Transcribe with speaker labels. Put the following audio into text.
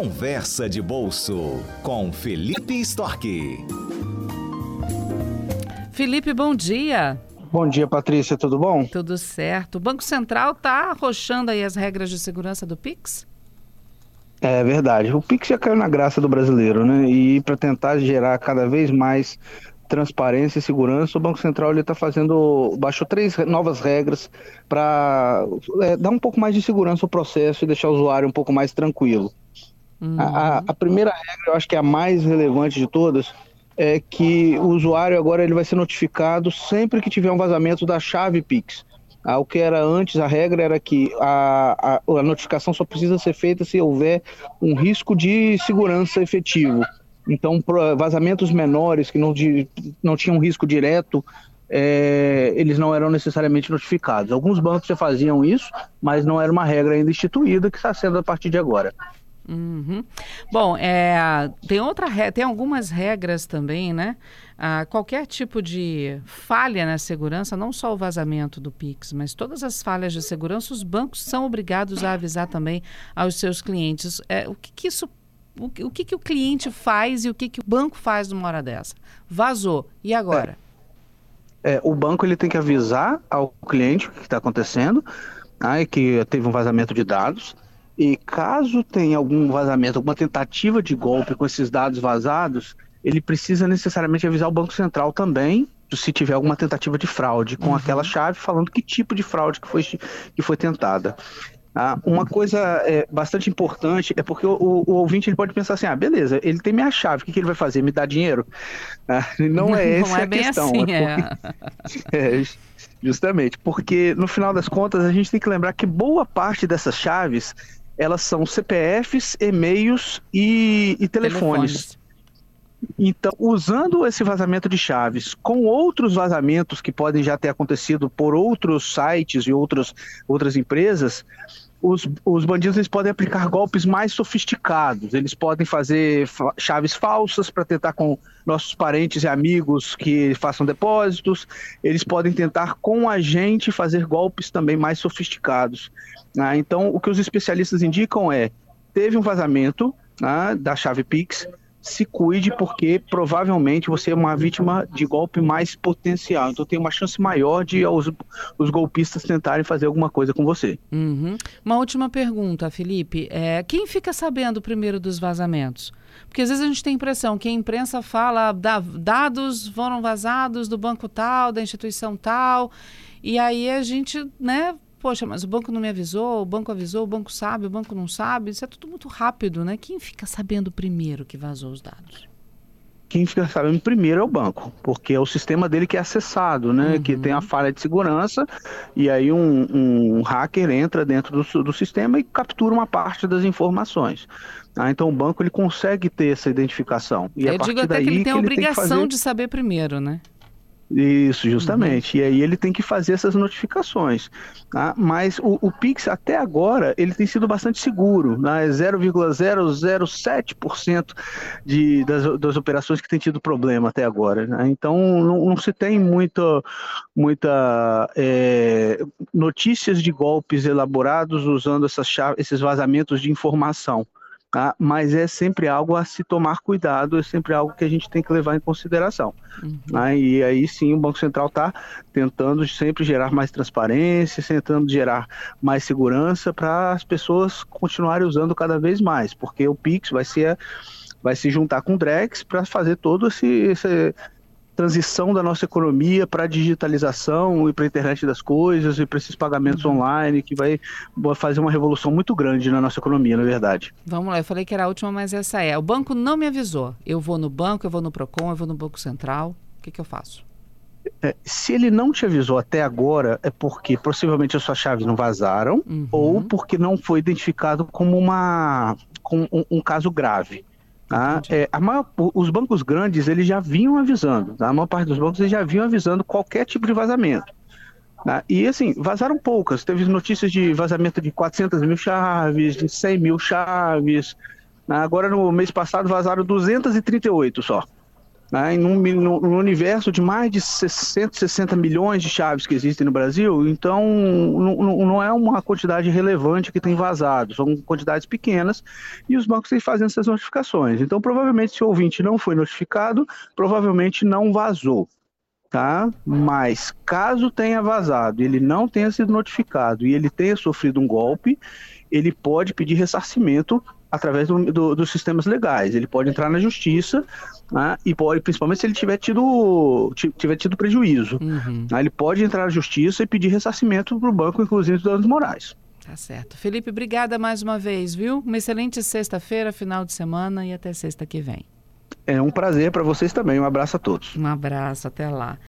Speaker 1: Conversa de Bolso com Felipe Storck.
Speaker 2: Felipe, bom dia.
Speaker 3: Bom dia, Patrícia, tudo bom?
Speaker 2: Tudo certo. O Banco Central está arrochando aí as regras de segurança do Pix?
Speaker 3: É verdade. O Pix já caiu na graça do brasileiro, né? E para tentar gerar cada vez mais transparência e segurança, o Banco Central está fazendo, baixou três novas regras para é, dar um pouco mais de segurança ao processo e deixar o usuário um pouco mais tranquilo. Uhum. A, a, primeira regra, eu acho que é a mais relevante de todas, é que o usuário agora ele vai ser notificado sempre que tiver um vazamento da chave Pix. Ah, o que era antes, a regra era que a, a, a notificação só precisa ser feita se houver um risco de segurança efetivo. Então, vazamentos menores que não, de, não tinham risco direto, é, eles não eram necessariamente notificados. Alguns bancos já faziam isso, mas não era uma regra ainda instituída que está sendo a partir de agora.
Speaker 2: Uhum. Bom, é, tem outra tem algumas regras também, né? Ah, qualquer tipo de falha na segurança, não só o vazamento do Pix, mas todas as falhas de segurança, os bancos são obrigados a avisar também aos seus clientes. É, o que, que isso o, o que, que o cliente faz e o que, que o banco faz numa hora dessa? Vazou. E agora?
Speaker 3: É, é o banco ele tem que avisar ao cliente o que está acontecendo, né, que teve um vazamento de dados. E caso tenha algum vazamento, alguma tentativa de golpe com esses dados vazados, ele precisa necessariamente avisar o Banco Central também se tiver alguma tentativa de fraude com uhum. aquela chave falando que tipo de fraude que foi, que foi tentada. Ah, uma coisa é, bastante importante é porque o, o, ouvinte ele pode pensar assim: ah, beleza, ele tem minha chave, o que, que ele vai fazer? Me dar dinheiro? Ah, não é essa não é a questão.
Speaker 2: Assim, é
Speaker 3: porque... é. justamente, porque no final das contas a gente tem que lembrar que boa parte dessas chaves elas são CPFs, e-mails e, e telefones. telefones. Então, usando esse vazamento de chaves com outros vazamentos que podem já ter acontecido por outros sites e outros, outras empresas, os, os bandidos eles podem aplicar golpes mais sofisticados. Eles podem fazer chaves falsas para tentar com nossos parentes e amigos que façam depósitos. Eles podem tentar com a gente fazer golpes também mais sofisticados. Ah, então, o que os especialistas indicam é: teve um vazamento ah, da chave Pix, se cuide porque provavelmente você é uma vítima de golpe mais potencial. Então tem uma chance maior de os, os golpistas tentarem fazer alguma coisa com você.
Speaker 2: Uhum. Uma última pergunta, Felipe. É, quem fica sabendo primeiro dos vazamentos? Porque às vezes a gente tem a impressão que a imprensa fala da, dados foram vazados do banco tal, da instituição tal, e aí a gente, né, poxa, mas o banco não me avisou, o banco avisou, o banco sabe, o banco não sabe. Isso é tudo muito rápido, né? Quem fica sabendo primeiro que vazou os dados?
Speaker 3: Quem fica sabendo primeiro é o banco, porque é o sistema dele que é acessado, né? Uhum. Que tem a falha de segurança, e aí um, um hacker entra dentro do, do, sistema e captura uma parte das informações. Ah, então o banco ele consegue ter essa identificação. E
Speaker 2: Eu digo até que ele tem a obrigação fazer... de saber primeiro, né?
Speaker 3: Isso, justamente. Uhum. E aí ele tem que fazer essas notificações. Tá? Mas o, o, Pix, até agora, ele tem sido bastante seguro. Né? 0,007% de, das, das operações que tem tido problema até agora. Né? Então, não, não, se tem muita, muita é, notícias de golpes elaborados usando essas esses vazamentos de informação. Tá? Mas é sempre algo a se tomar cuidado, é sempre algo que a gente tem que levar em consideração. Uhum. Tá? E aí sim o Banco Central está tentando sempre gerar mais transparência, tentando gerar mais segurança para as pessoas continuarem usando cada vez mais, porque o Pix vai ser vai se juntar com o Drex para fazer todo esse, esse transição da nossa economia para a digitalização e para a internet das coisas e para esses pagamentos uhum. online, que vai fazer uma revolução muito grande na nossa economia, na verdade.
Speaker 2: Vamos lá, eu falei que era a última, mas essa é. O banco não me avisou. Eu vou no banco, eu vou no PROCON, eu vou no Banco Central. O que, que eu faço?
Speaker 3: É, se ele não te avisou até agora, é porque possivelmente as suas chaves não vazaram uhum. ou porque não foi identificado como uma, um, um caso grave. Tá? É, maior, os bancos grandes eles já vinham avisando, tá? a maior parte dos bancos eles já vinham avisando qualquer tipo de vazamento. Tá? E assim, vazaram poucas. Teve notícias de vazamento de 400 mil chaves, de 100 mil chaves. Tá? Agora no mês passado vazaram 238 só. Né, no, no, universo de mais de 660 milhões de chaves que existem no Brasil, então não, não é uma quantidade relevante que tem vazado, são quantidades pequenas e os bancos têm fazendo essas notificações. Então, provavelmente, se o ouvinte não foi notificado, provavelmente não vazou. Tá? Mas caso tenha vazado, ele não tenha sido notificado e ele tenha sofrido um golpe, ele pode pedir ressarcimento através do, do, dos sistemas legais. Ele pode entrar na justiça né, e pode, principalmente se ele tiver tido, tiver tido prejuízo. Uhum. Né, ele pode entrar na justiça e pedir ressarcimento para o banco, inclusive dos danos morais.
Speaker 2: Tá certo. Felipe, obrigada mais uma vez, viu? Uma excelente sexta-feira, final de semana e até sexta que vem.
Speaker 3: É um prazer para vocês também. Um abraço a todos.
Speaker 2: Um abraço, até lá.